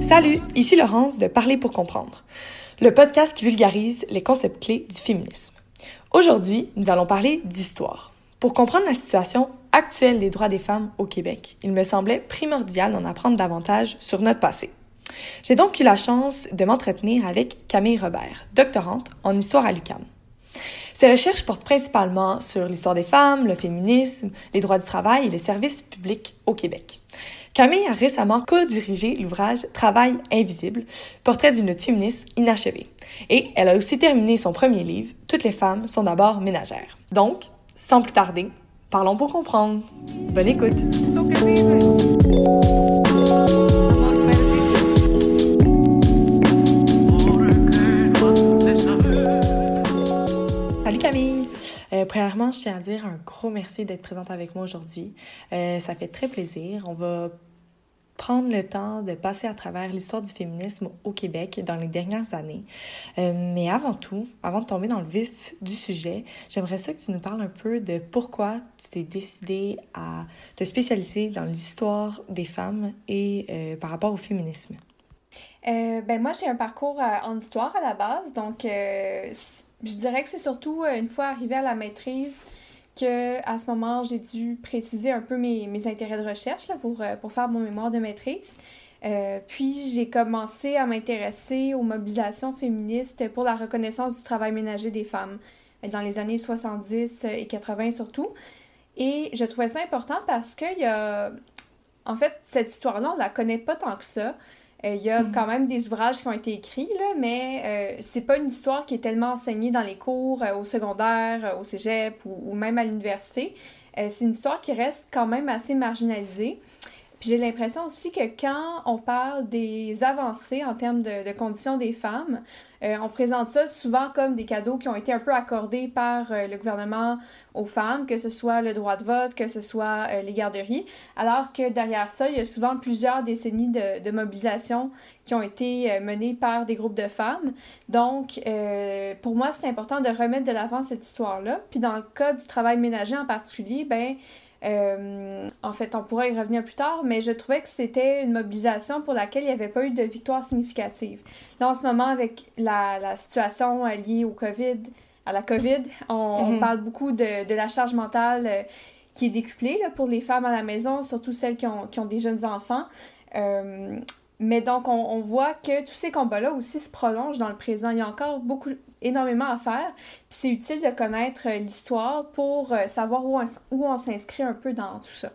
Salut, ici Laurence de Parler pour comprendre, le podcast qui vulgarise les concepts clés du féminisme. Aujourd'hui, nous allons parler d'histoire. Pour comprendre la situation actuelle des droits des femmes au Québec, il me semblait primordial d'en apprendre davantage sur notre passé. J'ai donc eu la chance de m'entretenir avec Camille Robert, doctorante en histoire à l'UQAM. Ses recherches portent principalement sur l'histoire des femmes, le féminisme, les droits du travail et les services publics au Québec. Camille a récemment co-dirigé l'ouvrage Travail invisible, portrait d'une lutte féministe inachevée. Et elle a aussi terminé son premier livre, Toutes les femmes sont d'abord ménagères. Donc, sans plus tarder, parlons pour comprendre. Bonne écoute. Euh, premièrement, je tiens à dire un gros merci d'être présente avec moi aujourd'hui. Euh, ça fait très plaisir. On va prendre le temps de passer à travers l'histoire du féminisme au Québec dans les dernières années. Euh, mais avant tout, avant de tomber dans le vif du sujet, j'aimerais ça que tu nous parles un peu de pourquoi tu t'es décidé à te spécialiser dans l'histoire des femmes et euh, par rapport au féminisme. Ben moi, j'ai un parcours en histoire à la base, donc je dirais que c'est surtout une fois arrivée à la maîtrise que à ce moment, j'ai dû préciser un peu mes, mes intérêts de recherche là, pour, euh, pour faire mon mémoire de maîtrise. Euh, puis j'ai commencé à m'intéresser aux mobilisations féministes pour la reconnaissance du travail ménager des femmes euh, dans les années 70 et 80 surtout. Et je trouvais ça important parce que y a... en fait, cette histoire-là, on la connaît pas tant que ça. Euh, il y a mm. quand même des ouvrages qui ont été écrits, là, mais euh, c'est pas une histoire qui est tellement enseignée dans les cours, euh, au secondaire, au cégep ou, ou même à l'université. c'est une histoire qui reste quand même assez marginalisée. Puis j'ai l'impression aussi que quand on parle des avancées en termes de, conditions des femmes, euh, on présente ça souvent comme des cadeaux qui ont été un peu accordés par euh, le gouvernement aux femmes, que ce soit le droit de vote, que ce soit euh, les garderies, alors que derrière ça, il y a souvent plusieurs décennies de, de mobilisation qui ont été menées par des groupes de femmes. Donc, pour moi, c'est important de remettre de l'avant cette histoire-là. Puis dans le cas du travail ménager en particulier, ben euh, en fait, on pourra y revenir plus tard, mais je trouvais que c'était une mobilisation pour laquelle il n'y avait pas eu de victoire significative. Là, en ce moment, avec la, la situation liée au COVID, à la COVID, on, mhm. parle beaucoup de, de, la charge mentale euh, qui est décuplée là, pour les femmes à la maison, surtout celles qui ont, qui ont des jeunes enfants. Euh, mais donc, on, on, voit que tous ces combats-là aussi se prolongent dans le présent. Il y a encore beaucoup, énormément à faire. Puis c'est utile de connaître euh, l'histoire pour euh, savoir où on, où on s'inscrit un peu dans tout ça.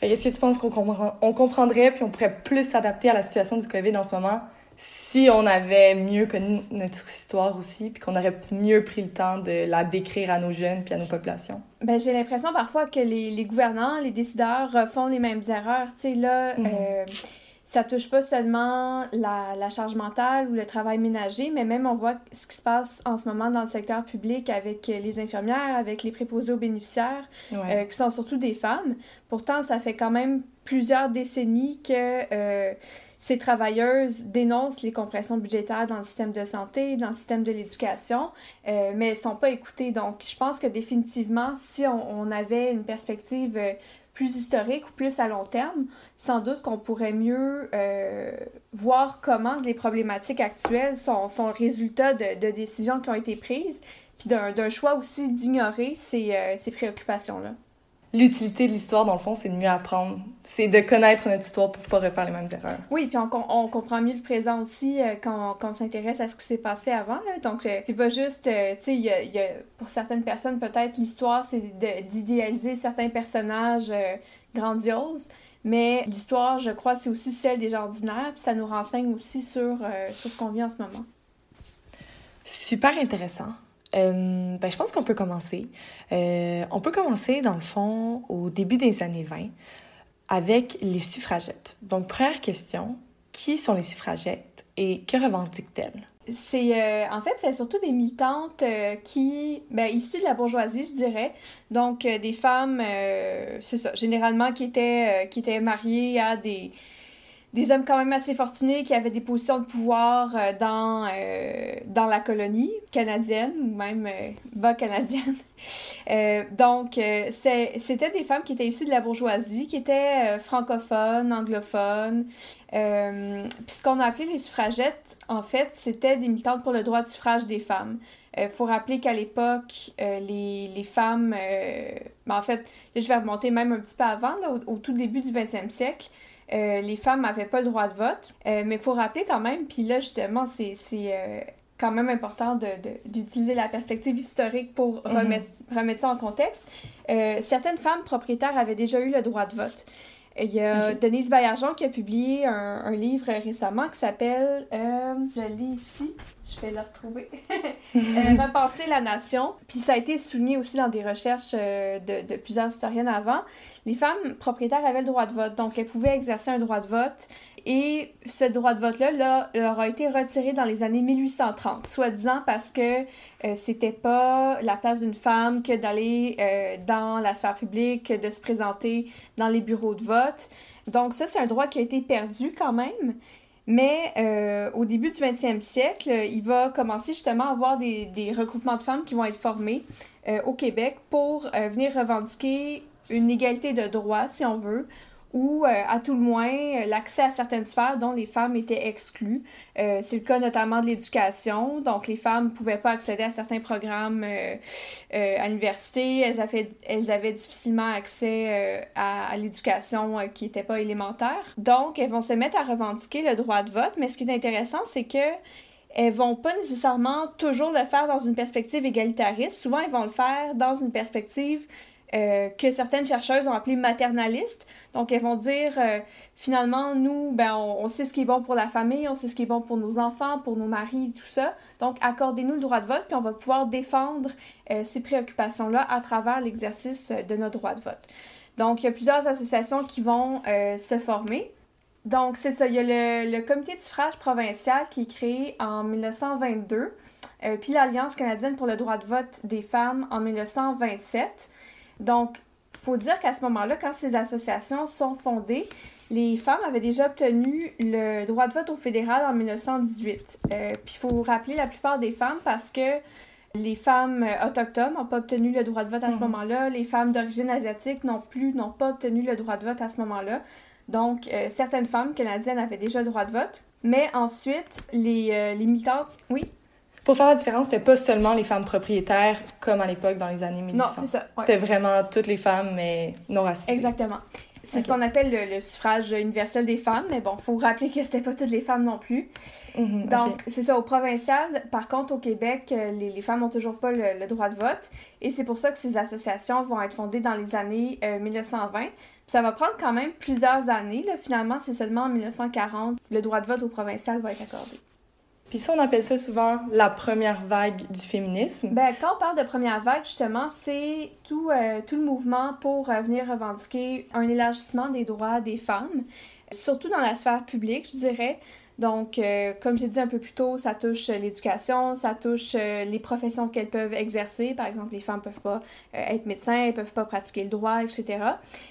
Est-ce que tu penses qu'on comprend, on comprendrait puis on pourrait plus s'adapter à la situation du COVID en ce moment si on avait mieux connu notre histoire aussi puis qu'on aurait mieux pris le temps de la décrire à nos jeunes puis à nos populations? Ben, j'ai l'impression parfois que les, les, gouvernants, les décideurs font les mêmes erreurs. Tu sais, là... Mm-hmm. Euh, ça touche pas seulement la, la, charge mentale ou le travail ménager, mais même on voit ce qui se passe en ce moment dans le secteur public avec les infirmières, avec les préposés aux bénéficiaires, euh, qui sont surtout des femmes. Pourtant, ça fait quand même plusieurs décennies que euh, ces travailleuses dénoncent les compressions budgétaires dans le système de santé, dans le système de l'éducation, euh, mais elles sont pas écoutées. Donc, je pense que définitivement, si on, on avait une perspective plus historique ou plus à long terme, sans doute qu'on pourrait mieux euh, voir comment les problématiques actuelles sont, sont résultat de, de, décisions qui ont été prises, puis d'un choix aussi d'ignorer ces, euh, ces préoccupations-là l'utilité de l'histoire, dans le fond, c'est de mieux apprendre. C'est de connaître notre histoire pour pas refaire les mêmes erreurs. Oui, puis on, on comprend mieux le présent aussi euh, quand, quand, on s'intéresse à ce qui s'est passé avant. Là. Donc, euh, c'est pas juste, euh, tu sais, y a, y a, pour certaines personnes, peut-être, l'histoire, c'est d'idéaliser certains personnages grandioses. Mais l'histoire, je crois, c'est aussi celle des gens ordinaires, puis ça nous renseigne aussi sur, sur ce qu'on vit en ce moment. Super intéressant. Euh, ben, je pense qu'on peut commencer. Euh, on peut commencer, dans le fond, au début des années 20 avec les suffragettes. Donc, première question, qui sont les suffragettes et que revendiquent-elles? C'est euh, en fait c'est surtout des militantes qui ben issues de la bourgeoisie je dirais donc des femmes c'est ça généralement qui étaient qui étaient mariées à des des hommes quand même assez fortunés qui avaient des positions de pouvoir euh, dans, euh, dans la colonie canadienne ou même euh, bas canadienne. donc, c'était des femmes qui étaient issues de la bourgeoisie, qui étaient francophones, anglophones. Puis ce qu'on a appelé les suffragettes, en fait, c'était des militantes pour le droit de suffrage des femmes. Il faut rappeler qu'à l'époque, les, les, femmes, ben, en fait, je vais remonter même un petit peu avant, au, au, tout début du 20e siècle, euh, les femmes n'avaient pas le droit de vote. Euh, mais il faut rappeler quand même, puis là, justement, c'est euh, quand même important d'utiliser la perspective historique pour mhm. remettre, remettre ça en contexte. certaines femmes propriétaires avaient déjà eu le droit de vote. Il y a Denise Baillargeon qui a publié un, un livre récemment qui s'appelle, je l'ai ici, je vais le retrouver, Repenser la nation. Puis ça a été souligné aussi dans des recherches de, de plusieurs historiennes avant les femmes propriétaires avaient le droit de vote, donc elles pouvaient exercer un droit de vote. Et ce droit de vote-là leur a été retiré dans les années 1830, soi-disant parce que euh, c'était pas la place d'une femme que d'aller euh, dans la sphère publique, de se présenter dans les bureaux de vote. Donc ça, c'est un droit qui a été perdu quand même. Mais euh, au début du 20e siècle, il va commencer justement à avoir des, des regroupements de femmes qui vont être formés au Québec pour venir revendiquer une égalité de droits, si on veut, ou euh, à tout le moins l'accès à certaines sphères dont les femmes étaient exclues. Euh, c'est le cas notamment de l'éducation. Donc les femmes ne pouvaient pas accéder à certains programmes euh, à l'université. Elles avaient, difficilement accès à, à l'éducation qui n'était pas élémentaire. Donc elles vont se mettre à revendiquer le droit de vote. Mais ce qui est intéressant, c'est que elles vont pas nécessairement toujours le faire dans une perspective égalitariste. Souvent, elles vont le faire dans une perspective euh, que certaines chercheuses ont appelé maternalistes. Donc, elles vont dire, euh, finalement, nous, ben, on, sait ce qui est bon pour la famille, on sait ce qui est bon pour nos enfants, pour nos maris, tout ça. Donc, accordez-nous le droit de vote, puis on va pouvoir défendre euh, ces préoccupations-là à travers l'exercice de notre droit de vote. Donc, il y a plusieurs associations qui vont se former. Donc, c'est ça, il y a le, le, comité de suffrage provincial qui est créé en 1922, puis l'Alliance canadienne pour le droit de vote des femmes en 1927. Donc, il faut dire qu'à ce moment-là, quand ces associations sont fondées, les femmes avaient déjà obtenu le droit de vote au fédéral en 1918. Euh, puis il faut rappeler la plupart des femmes parce que les femmes autochtones n'ont pas obtenu le droit de vote à ce mhm. moment-là. Les femmes d'origine asiatique non plus n'ont pas obtenu le droit de vote à ce moment-là. Donc, euh, certaines femmes canadiennes avaient déjà le droit de vote. Mais ensuite, les, euh, les militantes... Oui? Pour faire la différence, c'était pas seulement les femmes propriétaires comme à l'époque dans les années 1800. Non, c'est ça. C'était vraiment toutes les femmes, mais non racisées. Exactement. C'est ce qu'on appelle le, suffrage universel des femmes, mais bon, faut rappeler que c'était pas toutes les femmes non plus. Mhm, Donc, c'est ça, au provincial, par contre, au Québec, euh, les, les femmes ont toujours pas le, droit de vote, et c'est pour ça que ces associations vont être fondées dans les années 1920. Euh, ça va prendre quand même plusieurs années, là. finalement, c'est seulement en 1940 le droit de vote au provincial va être accordé. Puis ça, on appelle ça souvent la première vague du féminisme. Ben, quand on parle de première vague, justement, c'est tout, euh, tout le mouvement pour euh, venir revendiquer un élargissement des droits des femmes, surtout dans la sphère publique, je dirais. Donc, euh, comme j'ai dit un peu plus tôt, ça touche l'éducation, ça touche euh, les professions qu'elles peuvent exercer. Par exemple, les femmes peuvent pas euh, être médecins, elles peuvent pas pratiquer le droit, etc.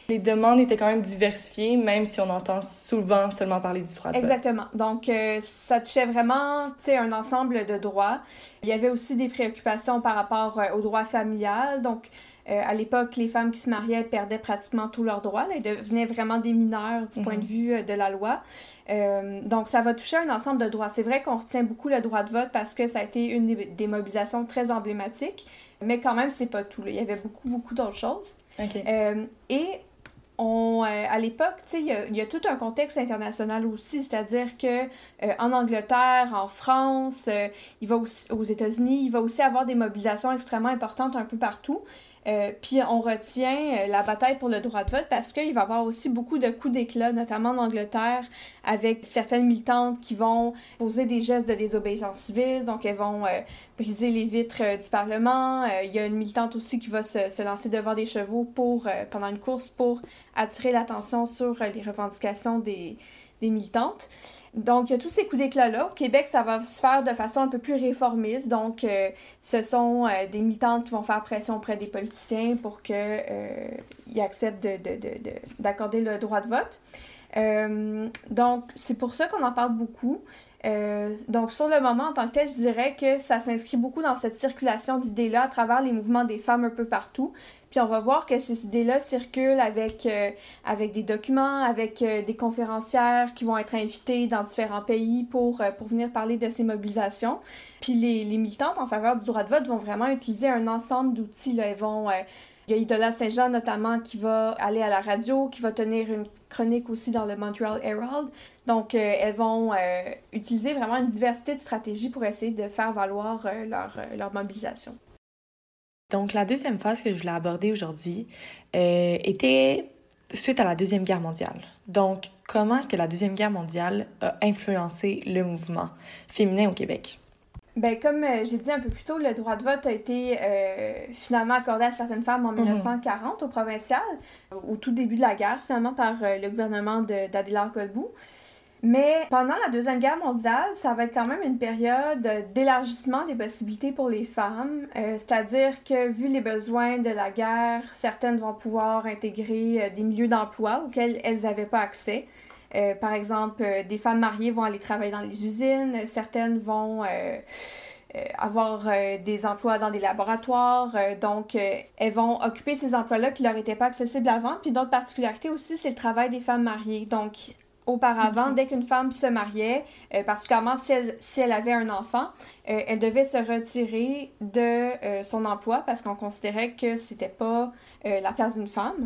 Les demandes étaient quand même diversifiées, même si on entend souvent seulement parler du droit de Exactement. Donc, ça touchait vraiment, tu sais, un ensemble de droits. Il y avait aussi des préoccupations par rapport au droit familial. Donc, à l'époque, les femmes qui se mariaient perdaient pratiquement tous leurs droits. Elles devenaient vraiment des mineurs du point de mhm. vue de la loi. Euh, donc, ça va toucher un ensemble de droits. C'est vrai qu'on retient beaucoup le droit de vote parce que ça a été une des, mobilisations très emblématiques, mais quand même, c'est pas tout. Il y avait beaucoup, beaucoup d'autres choses. Euh, et on, euh, à l'époque, il y, a, y a tout un contexte international aussi, c'est-à-dire que en Angleterre, en France, il va aussi, aux États-Unis, il va aussi avoir des mobilisations extrêmement importantes un peu partout. Euh, puis on retient euh, la bataille pour le droit de vote parce qu'il va y avoir aussi beaucoup de coups d'éclat, notamment en Angleterre, avec certaines militantes qui vont poser des gestes de désobéissance civile, donc elles vont euh, briser les vitres du Parlement. Il y a une militante aussi qui va se, se lancer devant des chevaux pour, pendant une course pour attirer l'attention sur les revendications des, des militantes. Donc, il y a tous ces coups d'éclat-là. Au Québec, ça va se faire de façon un peu plus réformiste. Donc, euh, ce sont euh, des militantes qui vont faire pression auprès des politiciens pour qu'ils euh, acceptent d'accorder de, le droit de vote. donc, c'est pour ça qu'on en parle beaucoup. Euh, donc, sur le moment, en tant que tel, je dirais que ça s'inscrit beaucoup dans cette circulation d'idées-là à travers les mouvements des femmes un peu partout. Puis on va voir que ces idées-là circulent avec, euh, avec des documents, avec euh, des conférencières qui vont être invitées dans différents pays pour, pour venir parler de ces mobilisations. Puis les, les, militantes en faveur du droit de vote vont vraiment utiliser un ensemble d'outils. Elles vont il y a Idola Saint-Jean notamment qui va aller à la radio, qui va tenir une chronique aussi dans le Montreal Herald. Donc, euh, elles vont euh, utiliser vraiment une diversité de stratégies pour essayer de faire valoir euh, leur, leur, mobilisation. Donc, la deuxième phase que je voulais aborder aujourd'hui était suite à la Deuxième Guerre mondiale. Donc, comment est-ce que la Deuxième Guerre mondiale a influencé le mouvement féminin au Québec? Ben, comme euh, j'ai dit un peu plus tôt, le droit de vote a été euh, finalement accordé à certaines femmes en 1940 mhm. au provincial, au tout début de la guerre, finalement, par euh, le gouvernement d'Adélard Golbou. Mais pendant la Deuxième Guerre mondiale, ça va être quand même une période d'élargissement des possibilités pour les femmes. C'est-à-dire que, vu les besoins de la guerre, certaines vont pouvoir intégrer des milieux d'emploi auxquels elles n'avaient pas accès. Euh, par exemple, euh, des femmes mariées vont aller travailler dans les usines, certaines vont euh, avoir des emplois dans des laboratoires, donc elles vont occuper ces emplois-là qui leur étaient pas accessibles avant. Puis d'autres particularités aussi, c'est le travail des femmes mariées. Donc, auparavant, dès qu'une femme se mariait, particulièrement si elle, si elle, avait un enfant, elle devait se retirer de son emploi parce qu'on considérait que c'était pas la place d'une femme.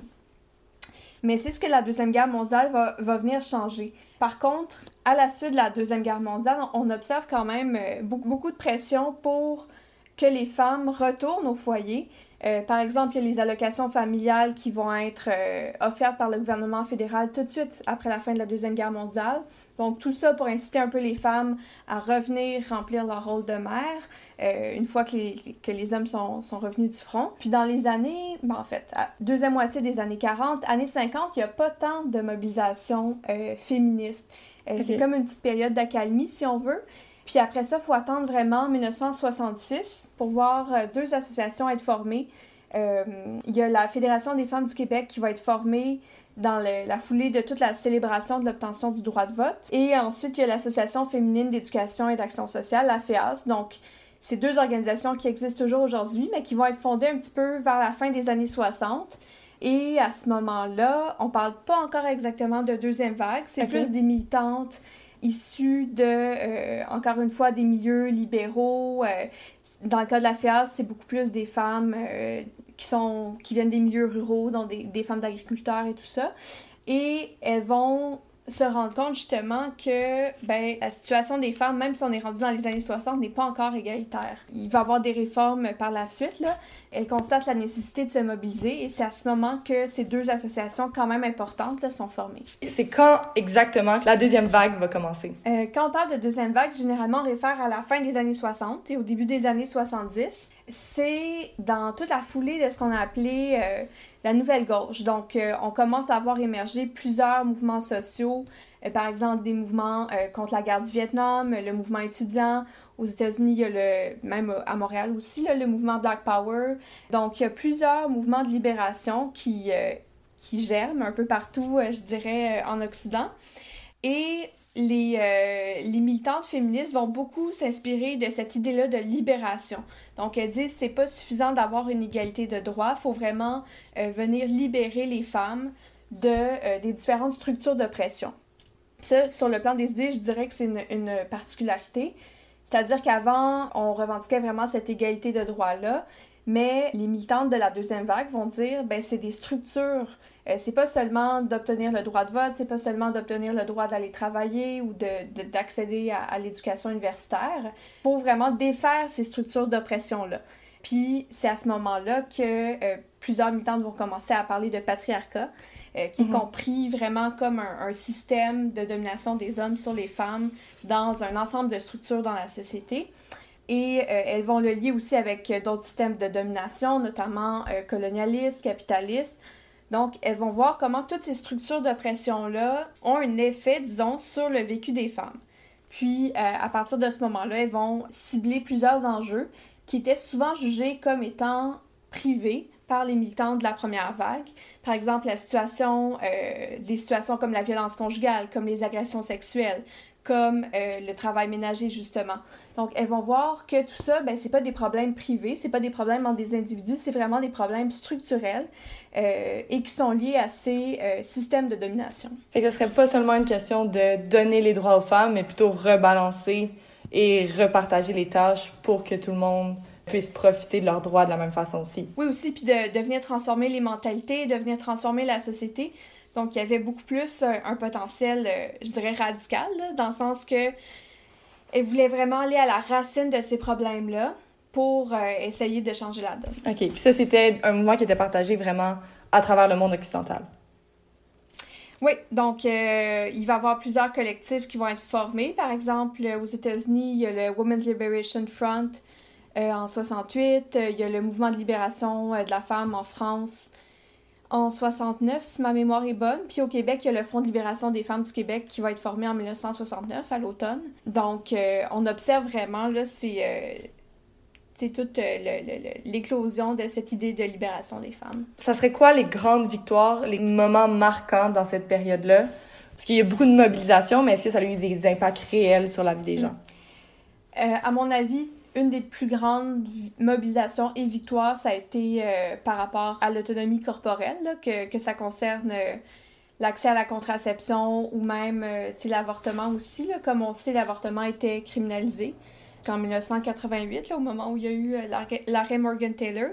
Mais c'est ce que la Deuxième Guerre mondiale va, venir changer. Par contre, à la suite de la Deuxième Guerre mondiale, on observe quand même euh, beaucoup, beaucoup de pression pour que les femmes retournent au foyer. Euh, par exemple, il y a les allocations familiales qui vont être euh, offertes par le gouvernement fédéral tout de suite après la fin de la Deuxième Guerre mondiale. Donc, tout ça pour inciter un peu les femmes à revenir remplir leur rôle de mère euh, une fois que les, que les hommes sont, sont, revenus du front. Puis dans les années, ben en fait, à deuxième moitié des années 40, années 50, il n'y a pas tant de mobilisation féministe. C'est comme une petite période d'accalmie, si on veut. Puis après ça, il faut attendre vraiment 1966 pour voir euh, deux associations être formées. Euh, il y a la Fédération des femmes du Québec qui va être formée dans la foulée de toute la célébration de l'obtention du droit de vote. Et ensuite, il y a l'Association féminine d'éducation et d'action sociale, la FEAS. Donc, c'est deux organisations qui existent toujours aujourd'hui, mais qui vont être fondées un petit peu vers la fin des années 60. Et à ce moment-là, on parle pas encore exactement de deuxième vague, c'est plus des militantes issus de, euh, encore une fois, des milieux libéraux. Euh, dans le cas de la FIAS, c'est beaucoup plus des femmes euh, qui, sont, qui viennent des milieux ruraux, donc des, des femmes d'agriculteurs et tout ça. Et elles vont se rendre compte justement que ben, la situation des femmes, même si on est rendu dans les années 60, n'est pas encore égalitaire. Il va y avoir des réformes par la suite. Là. Elle constate la nécessité de se mobiliser et c'est à ce moment que ces deux associations quand même importantes là, sont formées. C'est quand exactement que la deuxième vague va commencer? Euh, quand on parle de deuxième vague, généralement on réfère à la fin des années 60 et au début des années 70. C'est dans toute la foulée de ce qu'on a appelé euh, la nouvelle gauche. Donc, euh, on commence à voir émerger plusieurs mouvements sociaux, euh, par exemple des mouvements euh, contre la guerre du Vietnam, le mouvement étudiant. Aux États-Unis, il y a le, même à Montréal aussi, le mouvement Black Power. Donc, il y a plusieurs mouvements de libération qui, qui germent un peu partout, je dirais, en Occident. Et les, euh, les militantes féministes vont beaucoup s'inspirer de cette idée-là de libération. Donc, elles disent c'est pas suffisant d'avoir une égalité de droits, il faut vraiment euh, venir libérer les femmes de, euh, des différentes structures d'oppression. Ça, sur le plan des idées, je dirais que c'est une, particularité. C'est-à-dire qu'avant, on revendiquait vraiment cette égalité de droits-là, mais les militantes de la deuxième vague vont dire ben c'est des structures euh, c'est pas seulement d'obtenir le droit de vote, c'est pas seulement d'obtenir le droit d'aller travailler ou d'accéder de, à, à l'éducation universitaire. pour vraiment défaire ces structures d'oppression-là. Puis c'est à ce moment-là que euh, plusieurs militantes vont commencer à parler de patriarcat, euh, qui est mhm. compris vraiment comme un, un, système de domination des hommes sur les femmes dans un ensemble de structures dans la société. Et elles vont le lier aussi avec d'autres systèmes de domination, notamment colonialistes, capitalistes, donc, elles vont voir comment toutes ces structures d'oppression-là ont un effet, disons, sur le vécu des femmes. Puis, euh, à partir de ce moment-là, elles vont cibler plusieurs enjeux qui étaient souvent jugés comme étant privés par les militants de la première vague. Par exemple, la situation, euh, des situations comme la violence conjugale, comme les agressions sexuelles, comme euh, le travail ménager justement. Donc elles vont voir que tout ça ben c'est pas des problèmes privés, c'est pas des problèmes entre des individus, c'est vraiment des problèmes structurels euh, et qui sont liés à ces euh, systèmes de domination. Fait que ce serait pas seulement une question de donner les droits aux femmes, mais plutôt rebalancer et repartager les tâches pour que tout le monde puisse profiter de leurs droits de la même façon aussi. Oui, aussi, puis de, de venir transformer les mentalités, de venir transformer la société. Donc, il y avait beaucoup plus euh, un, potentiel, euh, je dirais, radical, dans le sens que elle voulait vraiment aller à la racine de ces problèmes-là pour euh, essayer de changer la donne. OK. Puis ça, c'était un mouvement qui était partagé vraiment à travers le monde occidental. Oui, donc il va y avoir plusieurs collectifs qui vont être formés. Par exemple, aux États-Unis, il y a le Women's Liberation Front en 68, il y a le mouvement de libération de la femme en France en 69, si ma mémoire est bonne. Puis au Québec, il y a le Fonds de libération des femmes du Québec qui va être formé en 1969, à l'automne. Donc, euh, on observe vraiment, là, c'est... Euh, toute euh, l'éclosion de cette idée de libération des femmes. Ça serait quoi les grandes victoires, les moments marquants dans cette période-là? Parce qu'il y a beaucoup de mobilisation, mais est-ce que ça a eu des impacts réels sur la vie des gens? à mon avis, une des plus grandes mobilisations et victoires, ça a été euh, par rapport à l'autonomie corporelle, que, que, ça concerne euh, l'accès à la contraception ou même euh, l'avortement aussi. Là. Comme on sait, l'avortement était criminalisé en 1988, là, au moment où il y a eu l'arrêt Morgan Taylor.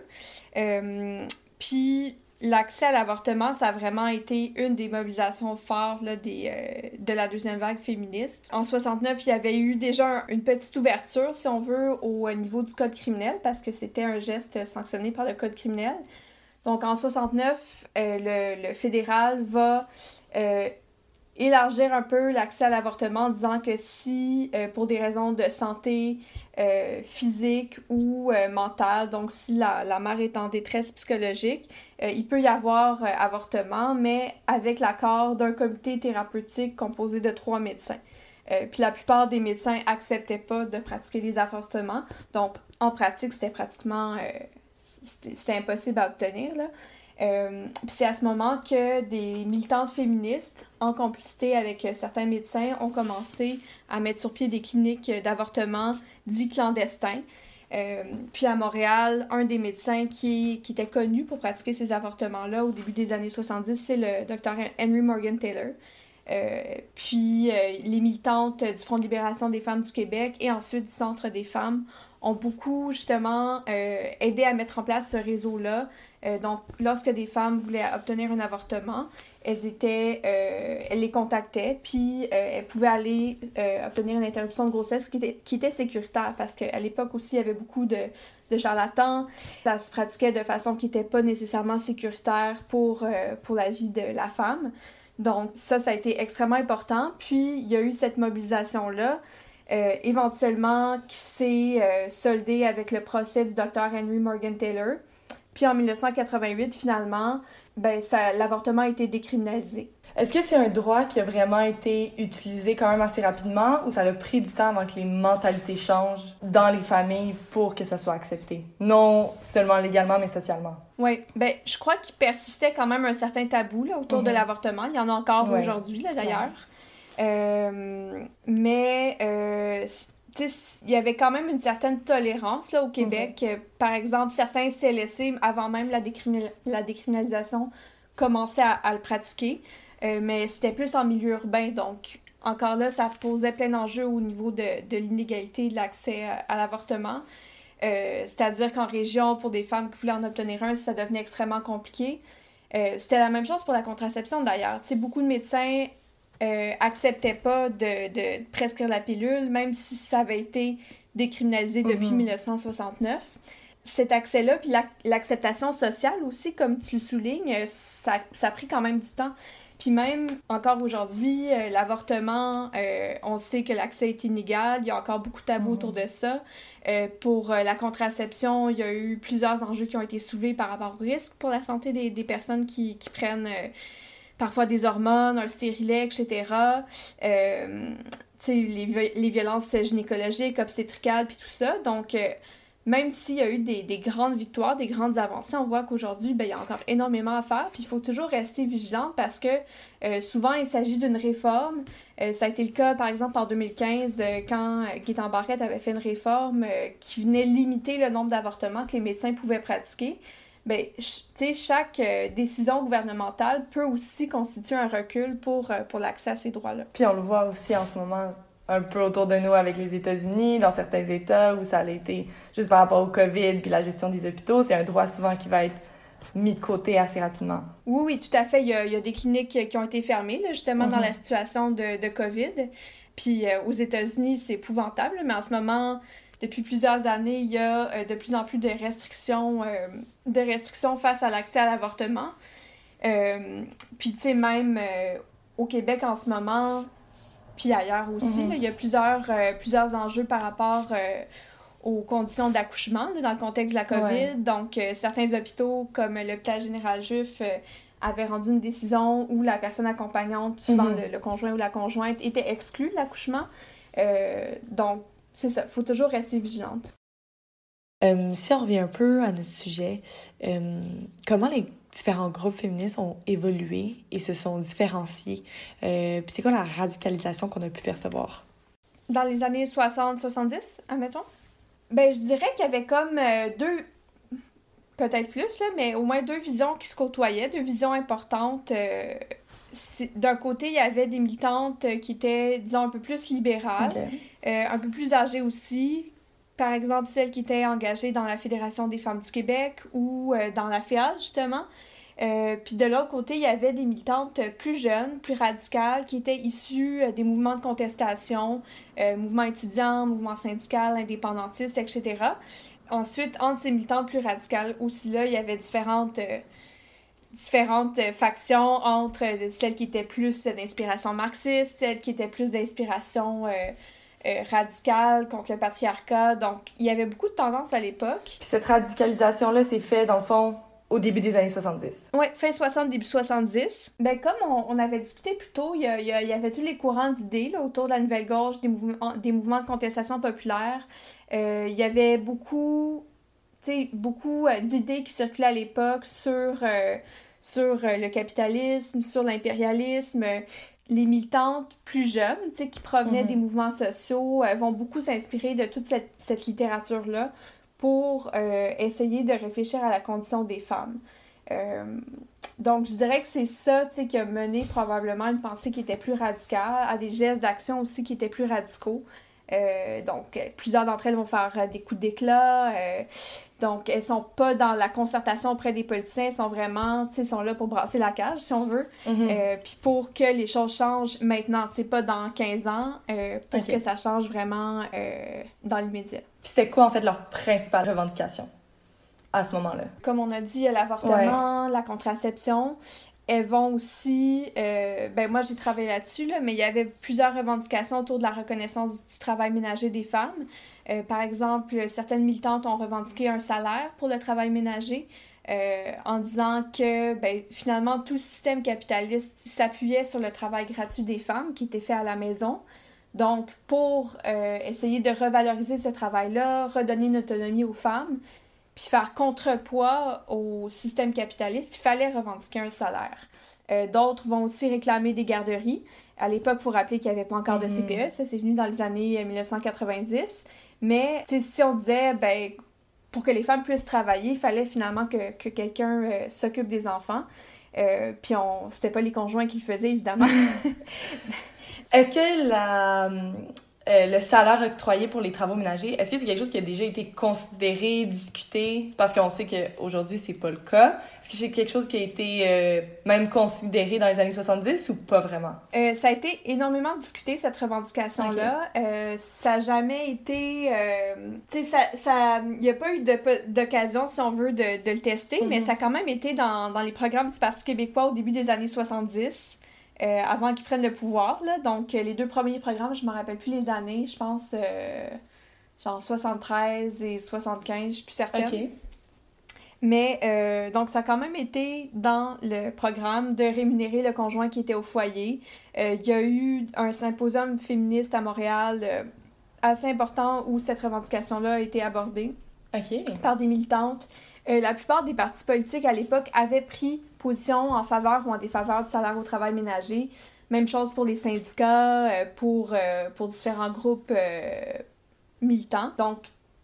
Puis l'accès à l'avortement, ça a vraiment été une des mobilisations fortes là, des, euh, de la deuxième vague féministe. En 69, il y avait eu déjà une petite ouverture, si on veut, au niveau du code criminel, parce que c'était un geste sanctionné par le code criminel. Donc en 69, euh, le, le, fédéral va euh, élargir un peu l'accès à l'avortement en disant que si, euh, pour des raisons de santé euh, physique ou euh, mentale, donc si la, la, mère est en détresse psychologique, il peut y avoir avortement, mais avec l'accord d'un comité thérapeutique composé de trois médecins. puis la plupart des médecins acceptaient pas de pratiquer les avortements, donc en pratique, c'était pratiquement c'était impossible à obtenir. Là. Euh, c'est à ce moment que des militantes féministes, en complicité avec euh, certains médecins, ont commencé à mettre sur pied des cliniques d'avortement dits clandestins. Euh, puis à Montréal, un des médecins qui, qui était connu pour pratiquer ces avortements-là au début des années 70, c'est le docteur Henry Morgan Taylor. Euh, puis les militantes du Front de libération des femmes du Québec et ensuite du Centre des femmes ont beaucoup justement aidé à mettre en place ce réseau-là euh, donc, lorsque des femmes voulaient obtenir un avortement, elles étaient, euh, elles les contactaient, puis euh, elles pouvaient aller obtenir une interruption de grossesse qui était, sécuritaire, parce qu'à l'époque aussi, il y avait beaucoup de, de charlatans. Ça se pratiquait de façon qui n'était pas nécessairement sécuritaire pour, pour la vie de la femme. Donc, ça, ça a été extrêmement important. Puis, il y a eu cette mobilisation-là. éventuellement qui s'est soldée avec le procès du docteur Henry Morgan Taylor, puis en 1988, finalement, ben, l'avortement a été décriminalisé. Est-ce que c'est un droit qui a vraiment été utilisé quand même assez rapidement ou ça a pris du temps avant que les mentalités changent dans les familles pour que ça soit accepté? Non seulement légalement, mais socialement. Oui, ben, je crois qu'il persistait quand même un certain tabou là, autour de mhm. l'avortement. Il y en a encore aujourd'hui, d'ailleurs. Euh, mais euh, il y avait quand même une certaine tolérance là, au Québec. Mhm. Par exemple, certains CLSC, avant même la, la décriminalisation, commençaient à, le pratiquer, euh, mais c'était plus en milieu urbain. Donc, encore là, ça posait plein d'enjeux au niveau de, de l'inégalité de l'accès à, l'avortement. Euh, c'est-à-dire qu'en région, pour des femmes qui voulaient en obtenir un, ça devenait extrêmement compliqué. Euh, c'était la même chose pour la contraception d'ailleurs. Beaucoup de médecins euh, acceptait pas de, de, prescrire la pilule, même si ça avait été décriminalisé depuis 1969. Mhm. Cet accès-là, puis l'acceptation sociale aussi, comme tu le soulignes, euh, ça, ça, a pris quand même du temps. Puis même encore aujourd'hui, euh, l'avortement, on sait que l'accès est inégal, il y a encore beaucoup de tabous autour mhm. de ça. pour la contraception, il y a eu plusieurs enjeux qui ont été soulevés par rapport au risque pour la santé des, des personnes qui, qui prennent parfois des hormones, un stérilet, etc. Euh, les, les violences gynécologiques, obstétricales, puis tout ça. Donc, euh, même s'il y a eu des, des, grandes victoires, des grandes avancées, on voit qu'aujourd'hui, ben, il y a encore énormément à faire. Puis il faut toujours rester vigilant parce que euh, souvent, il s'agit d'une réforme. Euh, ça a été le cas, par exemple, en 2015, euh, quand Gaétan Barrette avait fait une réforme qui venait limiter le nombre d'avortements que les médecins pouvaient pratiquer. Ben, chaque décision gouvernementale peut aussi constituer un recul pour, pour l'accès à ces droits-là. Puis on le voit aussi en ce moment un peu autour de nous avec les États-Unis, dans certains États où ça a été juste par rapport au COVID puis la gestion des hôpitaux, c'est un droit souvent qui va être mis de côté assez rapidement. Oui, oui, tout à fait. Il y a, il y a des cliniques qui ont été fermées, là, justement, dans la mhm. situation de, de COVID. Puis euh, aux États-Unis, c'est épouvantable, mais en ce moment, depuis plusieurs années, il y a euh, de plus en plus de restrictions, euh, de restrictions face à l'accès à l'avortement. puis, tu sais, même au Québec en ce moment, puis ailleurs aussi. Mhm. il y a plusieurs, euh, plusieurs enjeux par rapport euh, aux conditions d'accouchement dans le contexte de la COVID. Donc, euh, certains hôpitaux, comme l'hôpital général juif, avaient rendu une décision où la personne accompagnante, souvent mhm. le, conjoint ou la conjointe, était exclue de l'accouchement. donc, c'est ça, il faut toujours rester vigilante. si on revient un peu à notre sujet, comment les différents groupes féministes ont évolué et se sont différenciés. Euh, puis c'est quoi la radicalisation qu'on a pu percevoir? Dans les années 60-70, admettons? Ben, je dirais qu'il y avait comme euh, deux, peut-être plus, là, mais au moins deux visions qui se côtoyaient, deux visions importantes. Euh, d'un côté, il y avait des militantes qui étaient, disons, un peu plus libérales, un peu plus âgées aussi, par exemple celles qui étaient engagées dans la Fédération des femmes du Québec ou euh, dans la FEAS, justement. Euh, puis de l'autre côté, il y avait des militantes plus jeunes, plus radicales, qui étaient issues euh, des mouvements de contestation, mouvements étudiants, mouvements syndicaux, indépendantistes, etc. Ensuite, entre ces militantes plus radicales, aussi là, il y avait différentes différentes factions entre celles qui étaient plus d'inspiration marxiste, celles qui étaient plus d'inspiration euh, radicale contre le patriarcat. Donc, il y avait beaucoup de tendances à l'époque. Puis cette radicalisation-là s'est faite, dans le fond, au début des années 70. Oui, fin 60, début 70. Ben, comme on, avait discuté plus tôt, il y, y, avait tous les courants d'idées autour de la nouvelle gauche, des mouvements, des mouvements de contestation populaire. Euh, il y avait beaucoup, beaucoup euh, d'idées qui circulaient à l'époque sur, sur le capitalisme, sur l'impérialisme les militantes plus jeunes, tu sais, qui provenaient mhm. des mouvements sociaux, euh, vont beaucoup s'inspirer de toute cette, cette littérature-là pour euh, essayer de réfléchir à la condition des femmes. Euh, donc, je dirais que c'est ça, tu sais, qui a mené probablement une pensée qui était plus radicale, à des gestes d'action aussi qui étaient plus radicaux. Euh, donc, plusieurs d'entre elles vont faire euh, des coups d'éclat. Euh, donc, elles sont pas dans la concertation auprès des politiciens, elles sont vraiment, tu sais, sont là pour brasser la cage, si on veut. Mhm. Puis pour que les choses changent maintenant, tu sais, pas dans 15 ans, pour que ça change vraiment dans l'immédiat. Puis c'était quoi, en fait, leur principale revendication à ce moment-là? Comme on a dit, l'avortement, la contraception elles vont aussi, euh, ben moi j'ai travaillé là-dessus, là, mais il y avait plusieurs revendications autour de la reconnaissance du travail ménager des femmes. Euh, par exemple, certaines militantes ont revendiqué un salaire pour le travail ménager euh, en disant que ben, finalement tout système capitaliste s'appuyait sur le travail gratuit des femmes qui était fait à la maison. Donc, pour essayer de revaloriser ce travail-là, redonner une autonomie aux femmes, puis faire contrepoids au système capitaliste, il fallait revendiquer un salaire. Euh, d'autres vont aussi réclamer des garderies. À l'époque, il faut rappeler qu'il n'y avait pas encore de mhm. CPE, ça c'est venu dans les années 1990. Euh, Mais si on disait, ben, pour que les femmes puissent travailler, il fallait finalement que, que quelqu'un euh, s'occupe des enfants. puis on, c'était pas les conjoints qui le faisaient, évidemment. Est-ce que la, euh, le salaire octroyé pour les travaux ménagers, est-ce que c'est quelque chose qui a déjà été considéré, discuté? Parce qu'on sait qu'aujourd'hui, c'est pas le cas. Est-ce que c'est quelque chose qui a été euh, même considéré dans les années 70 ou pas vraiment? Euh, ça a été énormément discuté, cette revendication-là. ça n'a jamais été... tu sais, ça... Il n'y a pas eu d'occasion, si on veut, de, de le tester, mais mhm. ça a quand même été dans, dans les programmes du Parti québécois au début des années 70. Euh, avant qu'ils prennent le pouvoir. Là. Donc, euh, les deux premiers programmes, je ne me rappelle plus les années, je pense euh, genre 73 et 75, je ne suis plus certaine. Mais donc, ça a quand même été dans le programme de rémunérer le conjoint qui était au foyer. Il y a eu un symposium féministe à Montréal assez important où cette revendication-là a été abordée. par des militantes. Euh, la plupart des partis politiques à l'époque avaient pris position en faveur ou en défaveur du salaire au travail ménager. Même chose pour les syndicats, euh, pour, euh, pour différents groupes militants. Donc,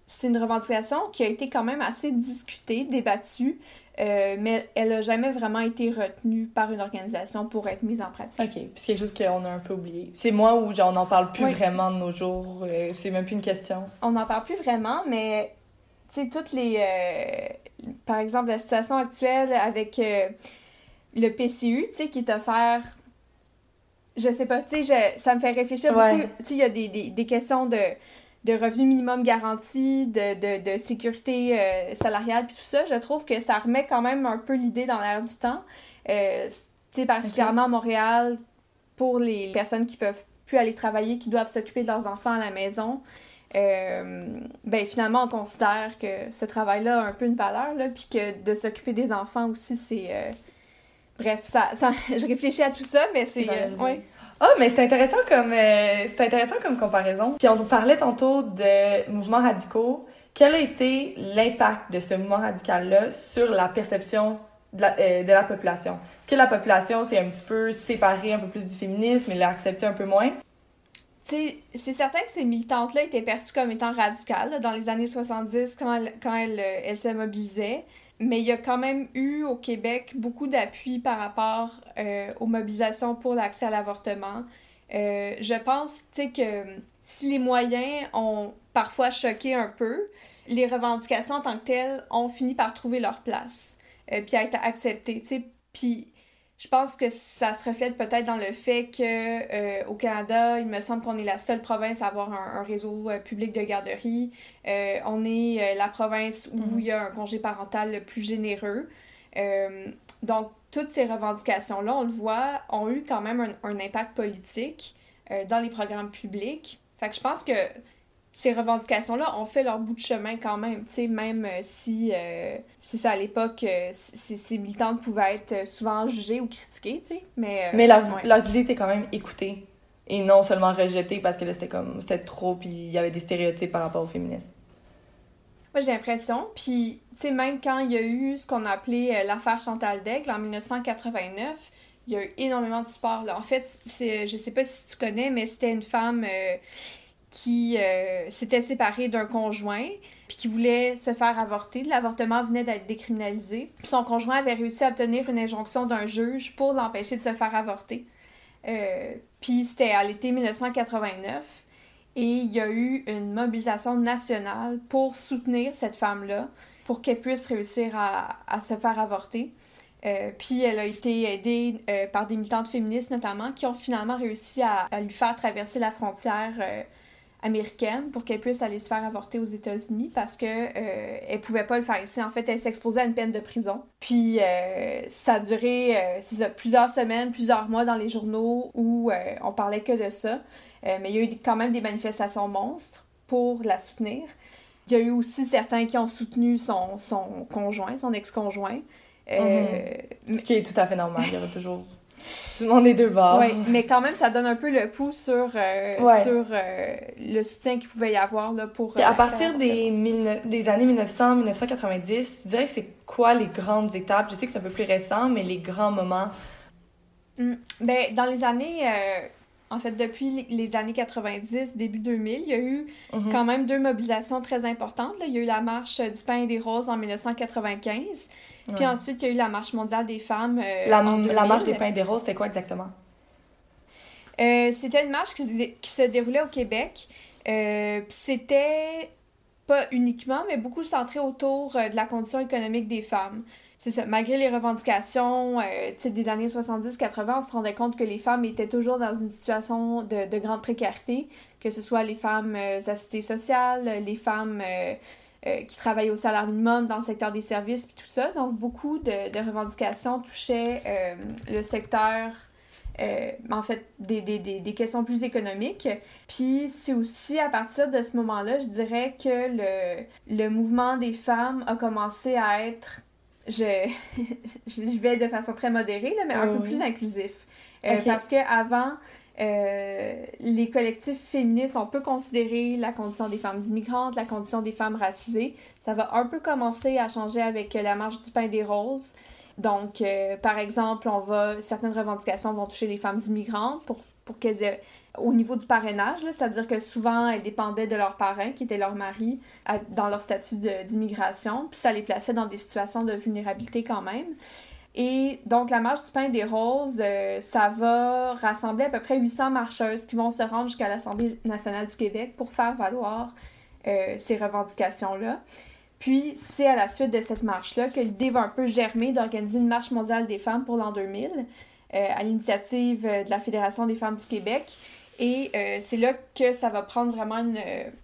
c'est une revendication qui a été quand même assez discutée, débattue, mais elle n'a jamais vraiment été retenue par une organisation pour être mise en pratique. OK, puis c'est quelque chose qu'on a un peu oublié. C'est moi où on n'en parle plus vraiment de nos jours, c'est même plus une question. On n'en parle plus vraiment, mais sais, toutes les. Euh, par exemple, la situation actuelle avec euh, le PCU, tu sais, qui est offert. Je sais pas, tu sais, ça me fait réfléchir beaucoup. Tu sais, il y a des, des, des questions de, de revenu minimum garanti, de, de, de sécurité euh, salariale, puis tout ça. Je trouve que ça remet quand même un peu l'idée dans l'air du temps. tu sais, particulièrement à Montréal, pour les personnes qui peuvent plus aller travailler, qui doivent s'occuper de leurs enfants à la maison. Euh, ben finalement, on considère que ce travail-là a un peu une valeur, là, puis que de s'occuper des enfants aussi, c'est... Euh, bref, ça, ça, je réfléchis à tout ça, mais c'est... Euh, ah, mais c'est intéressant comme c'est intéressant comme comparaison. Puis on parlait tantôt de mouvements radicaux. Quel a été l'impact de ce mouvement radical-là sur la perception de la, de la population? Est-ce que la population s'est un petit peu séparée un peu plus du féminisme et l'a accepté un peu moins? C'est certain que ces militantes-là étaient perçues comme étant radicales dans les années 70 quand, elles, quand elles, euh, se mobilisaient. Mais il y a quand même eu au Québec beaucoup d'appui par rapport euh, aux mobilisations pour l'accès à l'avortement. Euh, je pense que si les moyens ont parfois choqué un peu, les revendications en tant que telles ont fini par trouver leur place, puis à être acceptées. Puis je pense que ça se reflète peut-être dans le fait que euh, au Canada, il me semble qu'on est la seule province à avoir un, réseau euh, public de garderie. Euh, on est la province où mhm. il y a un congé parental le plus généreux. donc, toutes ces revendications-là, on le voit, ont eu quand même un, un impact politique dans les programmes publics. Fait que je pense que ces revendications-là ont fait leur bout de chemin quand même, tu sais, même euh, si, euh, c'est ça, à l'époque, euh, ces, militantes pouvaient être souvent jugées ou critiquées, tu sais, mais... mais leurs, idées étaient quand même écoutées et non seulement rejetées parce que là, c'était comme, c'était trop, puis il y avait des stéréotypes par rapport aux féministes. Moi, j'ai l'impression, puis, tu sais, même quand il y a eu ce qu'on a appelé l'affaire Chantal Daigle en 1989, il y a eu énormément de support, là. En fait, je sais pas si tu connais, mais c'était une femme qui euh, s'était séparé d'un conjoint puis qui voulait se faire avorter. L'avortement venait d'être décriminalisé. Son conjoint avait réussi à obtenir une injonction d'un juge pour l'empêcher de se faire avorter. Euh, puis c'était à l'été 1989 et il y a eu une mobilisation nationale pour soutenir cette femme-là, pour qu'elle puisse réussir à, se faire avorter. Euh, puis elle a été aidée par des militantes féministes notamment qui ont finalement réussi à lui faire traverser la frontière américaine pour qu'elle puisse aller se faire avorter aux États-Unis parce que euh, elle pouvait pas le faire ici. En fait, elle s'exposait à une peine de prison. Puis euh, ça a duré euh, plusieurs semaines, plusieurs mois dans les journaux où euh, on parlait que de ça. mais il y a eu quand même des manifestations monstres pour la soutenir. Il y a eu aussi certains qui ont soutenu son, son conjoint, son ex-conjoint. Mm-hmm. Ce qui est tout à fait normal. Il y aura toujours tout le monde est deux bords. Oui, mais quand même, ça donne un peu le pouls sur, euh, sur euh, le soutien qu'il pouvait y avoir là, pour. Euh, à partir des, des années 1900-1990, tu dirais que c'est quoi les grandes étapes? Je sais que c'est un peu plus récent, mais les grands moments. Hum, ben, dans les années en fait, depuis les années 90, début 2000, il y a eu mhm. quand même deux mobilisations très importantes. Il y a eu la marche du pain et des roses en 1995. Puis ensuite, il y a eu la marche mondiale des femmes. Euh, la, marche des pains et des roses, c'était quoi exactement? Euh, c'était une marche qui, se déroulait au Québec. Euh, c'était pas uniquement, mais beaucoup centré autour de la condition économique des femmes c'est ça, malgré les revendications euh, des années 70-80, on se rendait compte que les femmes étaient toujours dans une situation de, de grande précarité, que ce soit les femmes euh, assistées sociales, les femmes euh, euh, qui travaillaient au salaire minimum dans le secteur des services, puis tout ça. Donc, beaucoup de, de revendications touchaient le secteur en fait, des, des, des, des, questions plus économiques. Puis c'est aussi à partir de ce moment-là, je dirais que le, le mouvement des femmes a commencé à être je, je vais de façon très modérée, là, mais un peu plus inclusif. Euh, parce que avant, Euh, les collectifs féministes, on peut considérer la condition des femmes immigrantes, la condition des femmes racisées. Ça va un peu commencer à changer avec la marche du pain des roses. Donc, euh, par exemple, on va certaines revendications vont toucher les femmes immigrantes pour, pour qu'elles aient au niveau du parrainage, c'est-à-dire que souvent elles dépendaient de leurs parrain, qui était leur mari, dans leur statut d'immigration, puis ça les plaçait dans des situations de vulnérabilité quand même. Et donc, la marche du pain des roses, euh, ça va rassembler à peu près 800 marcheuses qui vont se rendre jusqu'à l'Assemblée nationale du Québec pour faire valoir euh, ces revendications-là. Puis, c'est à la suite de cette marche-là que l'idée va un peu germer d'organiser une marche mondiale des femmes pour l'an 2000, euh, à l'initiative de la Fédération des femmes du Québec. Et c'est là que ça va prendre vraiment une.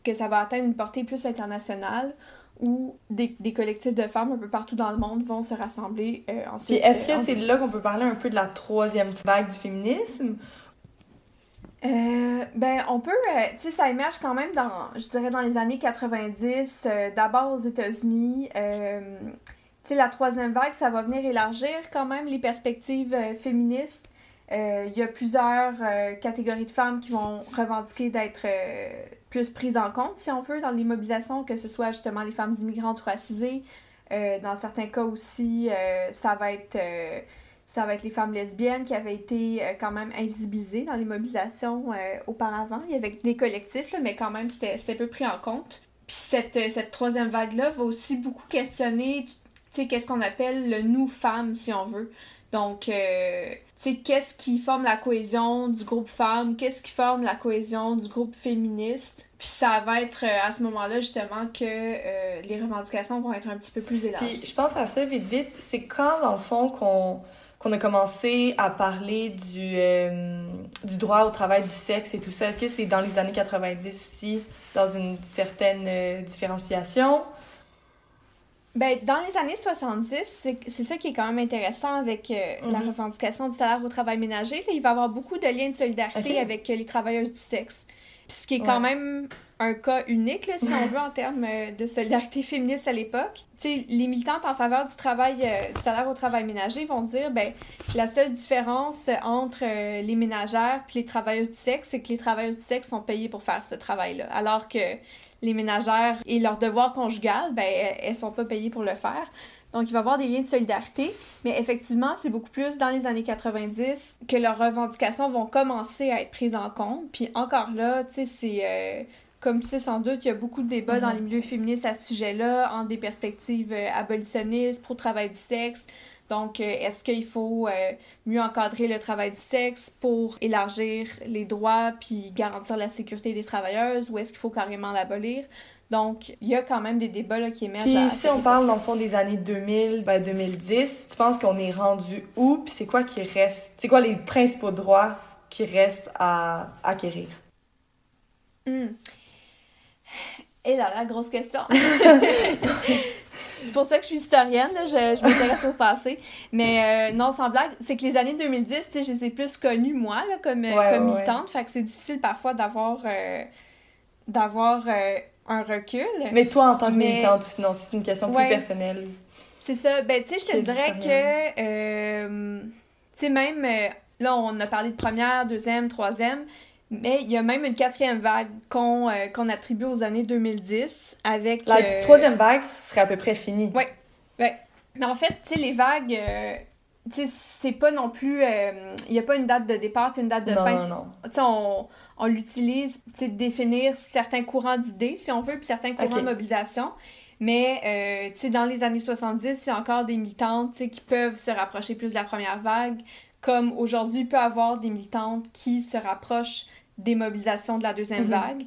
que ça va atteindre une portée plus internationale où des, des, collectifs de femmes un peu partout dans le monde vont se rassembler euh, ensuite. est-ce que euh, c'est là qu'on peut parler un peu de la troisième vague du féminisme? Euh, ben, on peut, euh, tu sais, ça émerge quand même dans, je dirais, dans les années 90, d'abord aux États-Unis. tu sais, la troisième vague, ça va venir élargir quand même les perspectives féministes. Il y a plusieurs catégories de femmes qui vont revendiquer d'être plus prise en compte, si on veut, dans les mobilisations, que ce soit justement les femmes immigrantes ou racisées. Euh, dans certains cas aussi, euh, ça va être euh, ça va être les femmes lesbiennes qui avaient été quand même invisibilisées dans les mobilisations auparavant. Il y avait des collectifs, mais quand même, c'était peu pris en compte. Puis cette, cette troisième vague-là va aussi beaucoup questionner, tu sais, qu'est-ce qu'on appelle le nous femmes, si on veut. Donc, qu'est-ce qui forme la cohésion du groupe femme, qu'est-ce qui forme la cohésion du groupe féministe? Puis ça va être euh, à ce moment-là justement que euh, les revendications vont être un petit peu plus élargies. Puis je pense à ça vite vite, c'est quand dans le fond qu'on qu'on a commencé à parler du, euh, du droit au travail du sexe et tout ça? Est-ce que c'est dans les années 90 aussi, dans une certaine différenciation? Ben, dans les années 70, c'est ça qui est quand même intéressant avec euh, la mhm. revendication du salaire au travail ménager. il va y avoir beaucoup de liens de solidarité avec euh, les travailleuses du sexe. ce qui est quand même un cas unique, là, si on veut, en termes euh, de solidarité féministe à l'époque. Les militantes en faveur du travail du salaire au travail ménager vont dire ben la seule différence entre les ménagères et les travailleuses du sexe, c'est que les travailleuses du sexe sont payées pour faire ce travail-là. Alors que les ménagères et leur devoir conjugal, ben, elles sont pas payées pour le faire. Donc, il va y avoir des liens de solidarité, mais effectivement, c'est beaucoup plus dans les années 90 que leurs revendications vont commencer à être prises en compte. Puis encore là, tu sais, c'est... Euh, comme tu sais sans doute, il y a beaucoup de débats dans mhm. les milieux féministes à ce sujet-là, en des perspectives euh, abolitionnistes, pro-travail du sexe, donc, euh, est-ce qu'il faut euh, mieux encadrer le travail du sexe pour élargir les droits puis garantir la sécurité des travailleuses ou est-ce qu'il faut carrément l'abolir? Donc, il y a quand même des débats là, qui émergent. Puis si on parle, dans le fond, des années 2000, ben 2010, tu penses qu'on est rendu où? Puis c'est quoi qui reste? C'est quoi les principaux droits qui restent à acquérir? Hmm. Et là, la grosse question. C'est pour ça que je suis historienne, là, je, je m'intéresse au passé. Mais euh, non, sans blague, c'est que les années 2010, tu sais, je les ai plus connues, moi, là, comme, euh, comme militante. Fait que c'est difficile parfois d'avoir euh, d'avoir un recul. Mais toi, en tant que militante, sinon, c'est une question plus personnelle. C'est ça. Ben, tu sais, je te dirais que, tu sais, même, là, on a parlé de première, deuxième, troisième. Mais il y a même une quatrième vague qu'on euh, attribue aux années 2010 avec... La euh, troisième vague serait à peu près finie. Oui, ouais. Mais en fait, tu sais, les vagues, euh, tu sais, c'est pas non plus... Il n'y a pas une date de départ puis une date de fin. Non, non. Tu sais, on, on l'utilise, tu sais, définir certains courants d'idées, si on veut, puis certains courants de mobilisation. Mais, tu sais, dans les années 70, il y a encore des militantes, tu sais, qui peuvent se rapprocher plus de la première vague, comme aujourd'hui, il peut y avoir des militantes qui se rapprochent des mobilisations de la deuxième mhm. vague.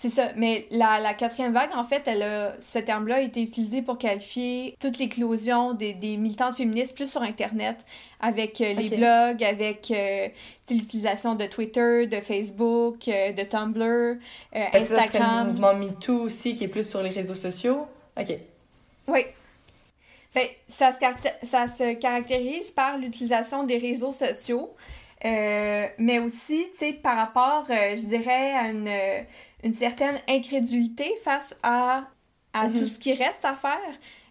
C'est ça. Mais la, la, quatrième vague, en fait, elle a, ce terme-là a été utilisé pour qualifier toute l'éclosion des, des, militantes féministes plus sur Internet, avec euh, les blogs, avec euh, l'utilisation de Twitter, de Facebook, euh, de Tumblr, Instagram. le mouvement MeToo aussi, qui est plus sur les réseaux sociaux. OK. Oui. Ben, ça, se ça se caractérise par l'utilisation des réseaux sociaux euh, mais aussi, tu sais, par rapport, euh, je dirais, à une, une, certaine incrédulité face à à tout ce qui reste à faire.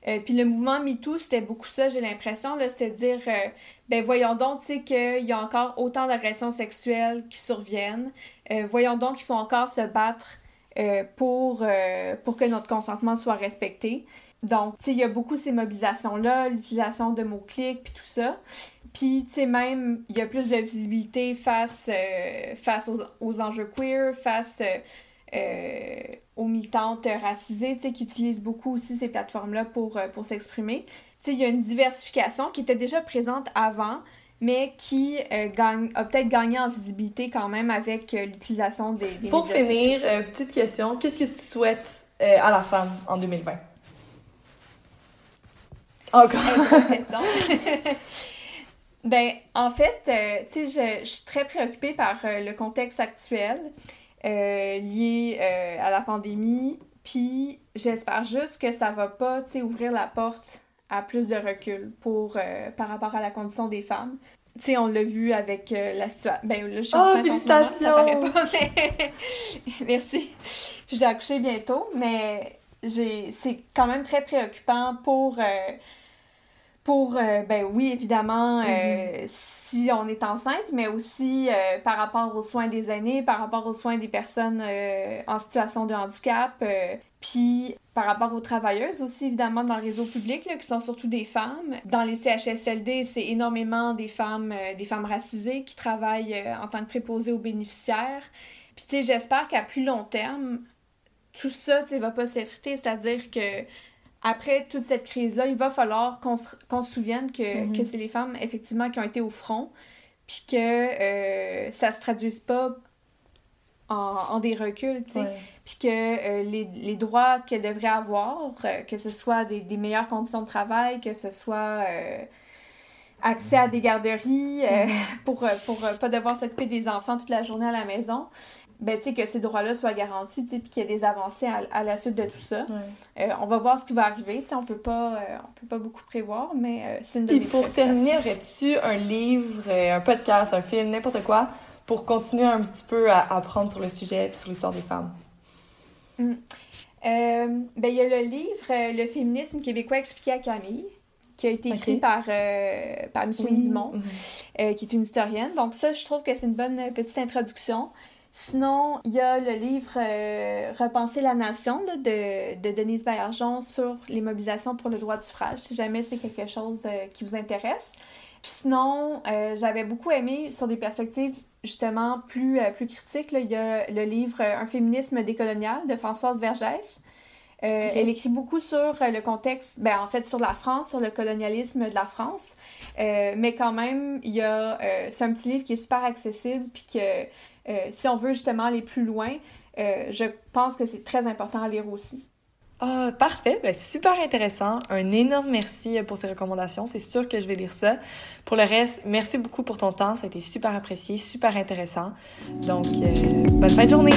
Euh, puis le mouvement MeToo, c'était beaucoup ça, j'ai l'impression, là, de dire, euh, ben voyons donc, tu sais, qu'il y a encore autant d'agressions sexuelles qui surviennent. Euh, voyons donc qu'il faut encore se battre pour, pour que notre consentement soit respecté. Donc, tu sais, il y a beaucoup ces mobilisations-là, l'utilisation de mots-clics, puis tout ça. Puis, tu sais, même, il y a plus de visibilité face, face aux, aux, enjeux queer, face euh, aux militantes racisées, qui utilisent beaucoup aussi ces plateformes-là pour, euh, pour s'exprimer. Il y a une diversification qui était déjà présente avant, mais qui euh, gagne, a peut-être gagné en visibilité quand même avec l'utilisation des, des Pour finir, petite question, qu'est-ce que tu souhaites à la femme en 2020? Encore. question. ben, en fait, tu sais, je, je, suis très préoccupée par le contexte actuel. Euh, lié euh, à la pandémie. Puis j'espère juste que ça va pas, tu sais, ouvrir la porte à plus de recul pour, euh, par rapport à la condition des femmes. Tu sais, on l'a vu avec la situation... Ben là, je suis oh, félicitations! ça paraît pas, mais... Merci! Je vais accoucher bientôt, mais j'ai... c'est quand même très préoccupant pour pour, euh, ben oui, évidemment, euh, mhm. si on est enceinte, mais aussi euh, par rapport aux soins des aînés, par rapport aux soins des personnes en situation de handicap, puis par rapport aux travailleuses aussi, évidemment, dans le réseau public, là, qui sont surtout des femmes. Dans les CHSLD, c'est énormément des femmes, des femmes racisées qui travaillent en tant que préposées aux bénéficiaires. Puis, tu sais, j'espère qu'à plus long terme, tout ça, tu sais, va pas s'effriter, c'est-à-dire que après toute cette crise-là, il va falloir qu'on se, se, souvienne que, mhm. que c'est les femmes, effectivement, qui ont été au front, puis que euh, ça se traduise pas en, en des reculs, tu sais. Puis que euh, les, les, droits qu'elles devraient avoir, euh, que ce soit des, des, meilleures conditions de travail, que ce soit accès à des garderies, mhm. pour, pour pas devoir s'occuper des enfants toute la journée à la maison, ben, que ces droits-là soient garantis, puis qu'il y ait des avancées à, la suite de tout ça. Euh, on va voir ce qui va arriver, on peut pas euh, on peut pas beaucoup prévoir, mais euh, c'est une de Puis pour terminer, aurais-tu un livre, un podcast, un film, n'importe quoi, pour continuer un petit peu à apprendre sur le sujet et sur l'histoire des femmes? Mm. ben, il y a le livre Le féminisme québécois expliqué à Camille qui a été écrit par, par Michel Dumont, mm-hmm. qui est une historienne. Donc ça, je trouve que c'est une bonne petite introduction. Sinon, il y a le livre euh, Repenser la nation de, de Denise Baillargeon sur les mobilisations pour le droit du suffrage, si jamais c'est quelque chose euh, qui vous intéresse. Puis sinon, euh, j'avais beaucoup aimé sur des perspectives justement plus, plus critiques, il y a le livre Un féminisme décolonial de Françoise Vergès. Elle écrit beaucoup sur le contexte, ben, en fait sur la France, sur le colonialisme de la France, mais quand même, il y a, c'est un petit livre qui est super accessible, puis que si on veut justement aller plus loin, euh, je pense que c'est très important à lire aussi. Ah, parfait, ben, super intéressant. Un énorme merci pour ces recommandations. C'est sûr que je vais lire ça. Pour le reste, merci beaucoup pour ton temps. Ça a été super apprécié, super intéressant. Donc, euh, bonne fin de journée!